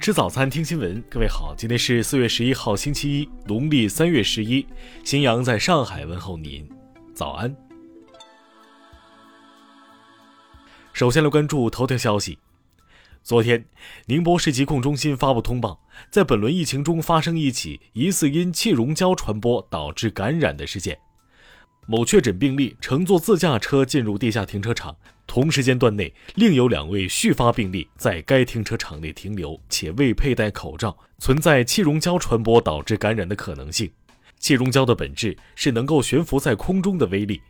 吃早餐，听新闻。各位好，今天是四月十一号，星期一，农历三月十一。新阳在上海问候您，早安。首先来关注头条消息。昨天，宁波市疾控中心发布通报，在本轮疫情中发生一起疑似因气溶胶传播导致感染的事件。某确诊病例乘坐自驾车进入地下停车场。同时间段内，另有两位续发病例在该停车场内停留，且未佩戴口罩，存在气溶胶传播导致感染的可能性。气溶胶的本质是能够悬浮在空中的微粒，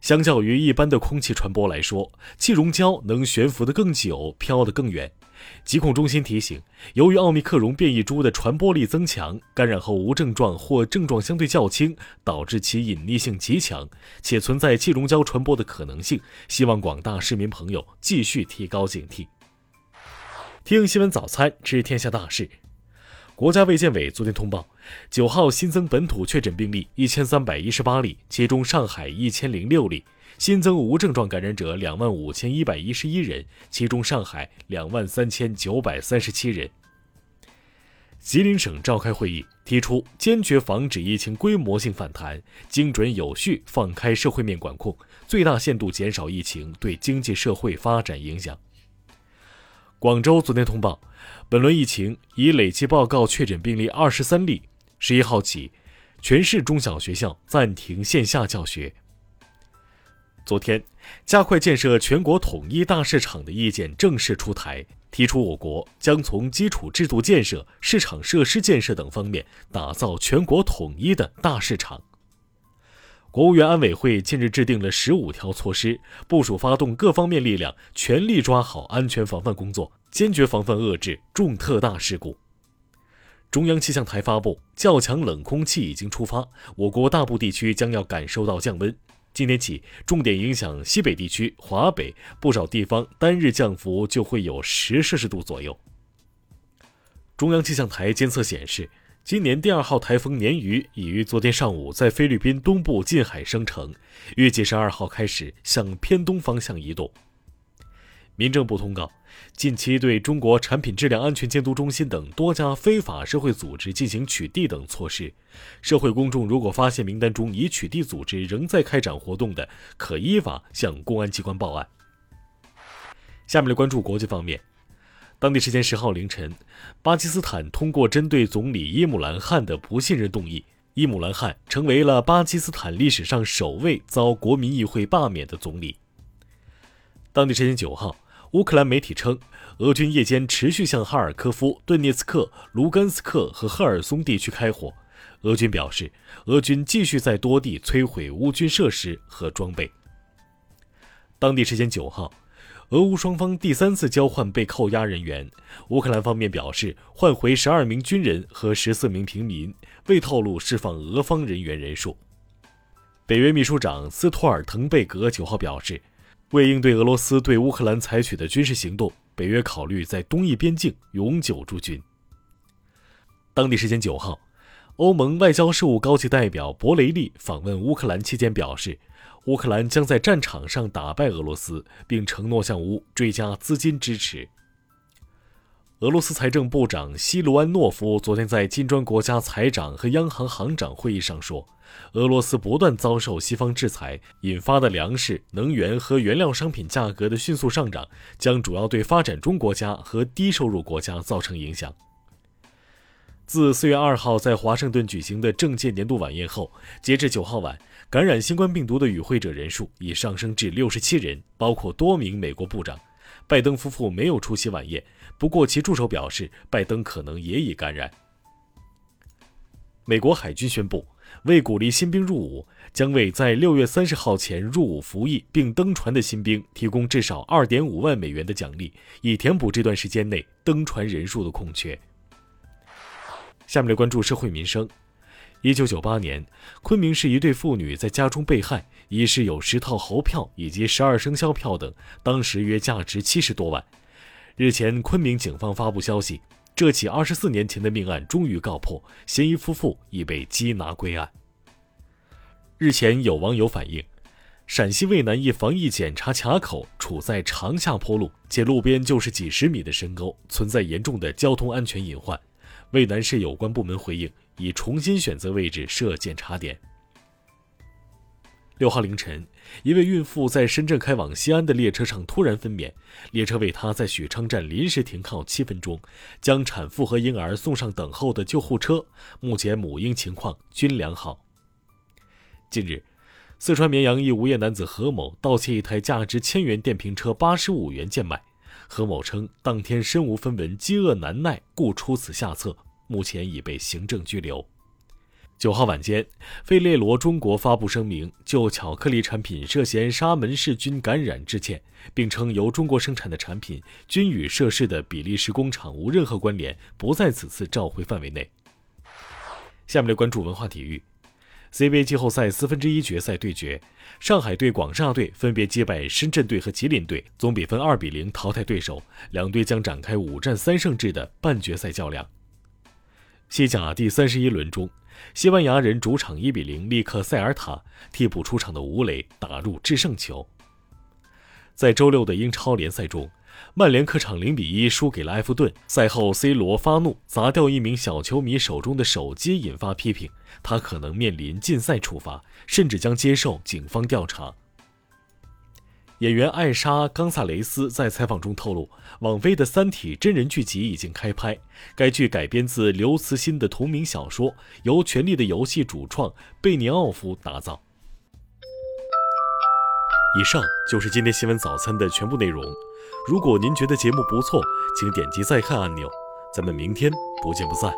相较于一般的空气传播来说，气溶胶能悬浮得更久，飘得更远。疾控中心提醒，由于奥密克戎变异株的传播力增强，感染后无症状或症状相对较轻，导致其隐匿性极强，且存在气溶胶传播的可能性。希望广大市民朋友继续提高警惕。听新闻早餐知天下大事。国家卫健委昨天通报，九号新增本土确诊病例一千三百一十八例，其中上海一千零六例。新增无症状感染者两万五千一百一十一人，其中上海两万三千九百三十七人。吉林省召开会议，提出坚决防止疫情规模性反弹，精准有序放开社会面管控，最大限度减少疫情对经济社会发展影响。广州昨天通报，本轮疫情已累计报告确诊病例二十三例。十一号起，全市中小学校暂停线下教学。昨天，加快建设全国统一大市场的意见正式出台，提出我国将从基础制度建设、市场设施建设等方面打造全国统一的大市场。国务院安委会近日制定了十五条措施，部署发动各方面力量，全力抓好安全防范工作，坚决防范遏制重特大事故。中央气象台发布，较强冷空气已经出发，我国大部地区将要感受到降温。今天起，重点影响西北地区、华北不少地方，单日降幅就会有十摄氏度左右。中央气象台监测显示，今年第二号台风“鲶鱼”已于昨天上午在菲律宾东部近海生成，预计十二号开始向偏东方向移动。民政部通告，近期对中国产品质量安全监督中心等多家非法社会组织进行取缔等措施。社会公众如果发现名单中已取缔组织仍在开展活动的，可依法向公安机关报案。下面来关注国际方面。当地时间十号凌晨，巴基斯坦通过针对总理伊姆兰汗的不信任动议，伊姆兰汗成为了巴基斯坦历史上首位遭国民议会罢免的总理。当地时间九号。乌克兰媒体称，俄军夜间持续向哈尔科夫、顿涅茨克、卢甘斯克和赫尔松地区开火。俄军表示，俄军继续在多地摧毁乌军设施和装备。当地时间九号，俄乌双方第三次交换被扣押人员。乌克兰方面表示，换回十二名军人和十四名平民，未透露释放俄方人员人数。北约秘书长斯托尔滕贝格九号表示。为应对俄罗斯对乌克兰采取的军事行动，北约考虑在东翼边境永久驻军。当地时间九号，欧盟外交事务高级代表博雷利访问乌克兰期间表示，乌克兰将在战场上打败俄罗斯，并承诺向乌追加资金支持。俄罗斯财政部长西卢安诺夫昨天在金砖国家财长和央行行长会议上说，俄罗斯不断遭受西方制裁引发的粮食、能源和原料商品价格的迅速上涨，将主要对发展中国家和低收入国家造成影响。自四月二号在华盛顿举行的政界年度晚宴后，截至九号晚，感染新冠病毒的与会者人数已上升至六十七人，包括多名美国部长。拜登夫妇没有出席晚宴。不过，其助手表示，拜登可能也已感染。美国海军宣布，为鼓励新兵入伍，将为在六月三十号前入伍服役并登船的新兵提供至少二点五万美元的奖励，以填补这段时间内登船人数的空缺。下面来关注社会民生。一九九八年，昆明市一对妇女在家中被害，遗失有十套猴票以及十二生肖票等，当时约价值七十多万。日前，昆明警方发布消息，这起二十四年前的命案终于告破，嫌疑夫妇已被缉拿归案。日前，有网友反映，陕西渭南一防疫检查卡口处在长下坡路，且路边就是几十米的深沟，存在严重的交通安全隐患。渭南市有关部门回应，已重新选择位置设检查点。六号凌晨，一位孕妇在深圳开往西安的列车上突然分娩，列车为她在许昌站临时停靠七分钟，将产妇和婴儿送上等候的救护车。目前母婴情况均良好。近日，四川绵阳一无业男子何某盗窃一台价值千元电瓶车八十五元贱卖，何某称当天身无分文，饥饿难耐，故出此下策，目前已被行政拘留。九号晚间，费列罗中国发布声明，就巧克力产品涉嫌沙门氏菌感染致歉，并称由中国生产的产品均与涉事的比利时工厂无任何关联，不在此次召回范围内。下面来关注文化体育，CBA 季后赛四分之一决赛对决，上海队、广厦队分别击败深圳队和吉林队，总比分二比零淘汰对手，两队将展开五战三胜制的半决赛较量。西甲第三十一轮中。西班牙人主场一比零力克塞尔塔，替补出场的吴磊打入制胜球。在周六的英超联赛中，曼联客场零比一输给了埃弗顿。赛后，C 罗发怒砸掉一名小球迷手中的手机，引发批评，他可能面临禁赛处罚，甚至将接受警方调查。演员艾莎·冈萨雷斯在采访中透露，网飞的《三体》真人剧集已经开拍。该剧改编自刘慈欣的同名小说，由《权力的游戏》主创贝尼奥夫打造。以上就是今天新闻早餐的全部内容。如果您觉得节目不错，请点击再看按钮。咱们明天不见不散。